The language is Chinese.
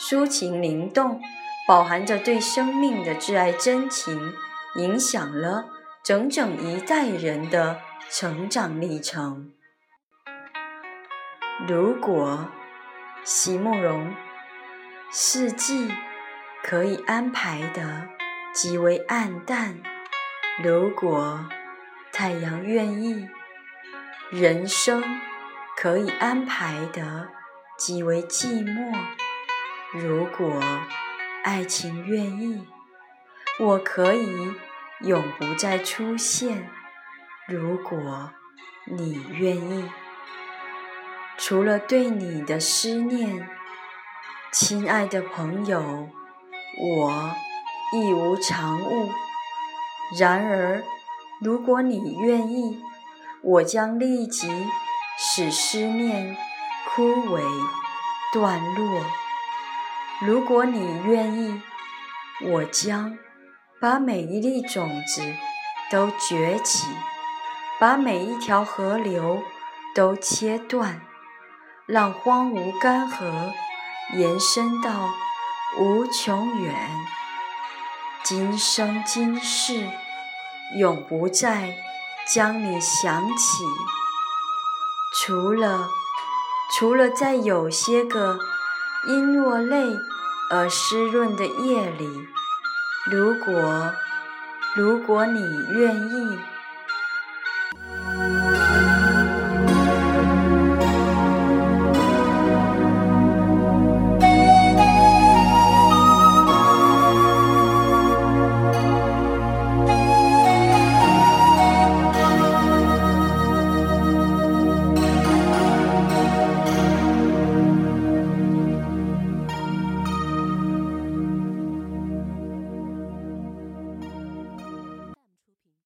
抒情灵动，饱含着对生命的挚爱真情，影响了整整一代人的成长历程。如果席慕容，四季可以安排的极为暗淡；如果太阳愿意，人生可以安排的极为寂寞。如果爱情愿意，我可以永不再出现。如果你愿意，除了对你的思念，亲爱的朋友，我亦无长物。然而，如果你愿意，我将立即使思念枯萎断落。如果你愿意，我将把每一粒种子都崛起，把每一条河流都切断，让荒芜干涸延伸到无穷远。今生今世，永不再将你想起。除了，除了在有些个因落泪。而湿润的夜里，如果，如果你愿意。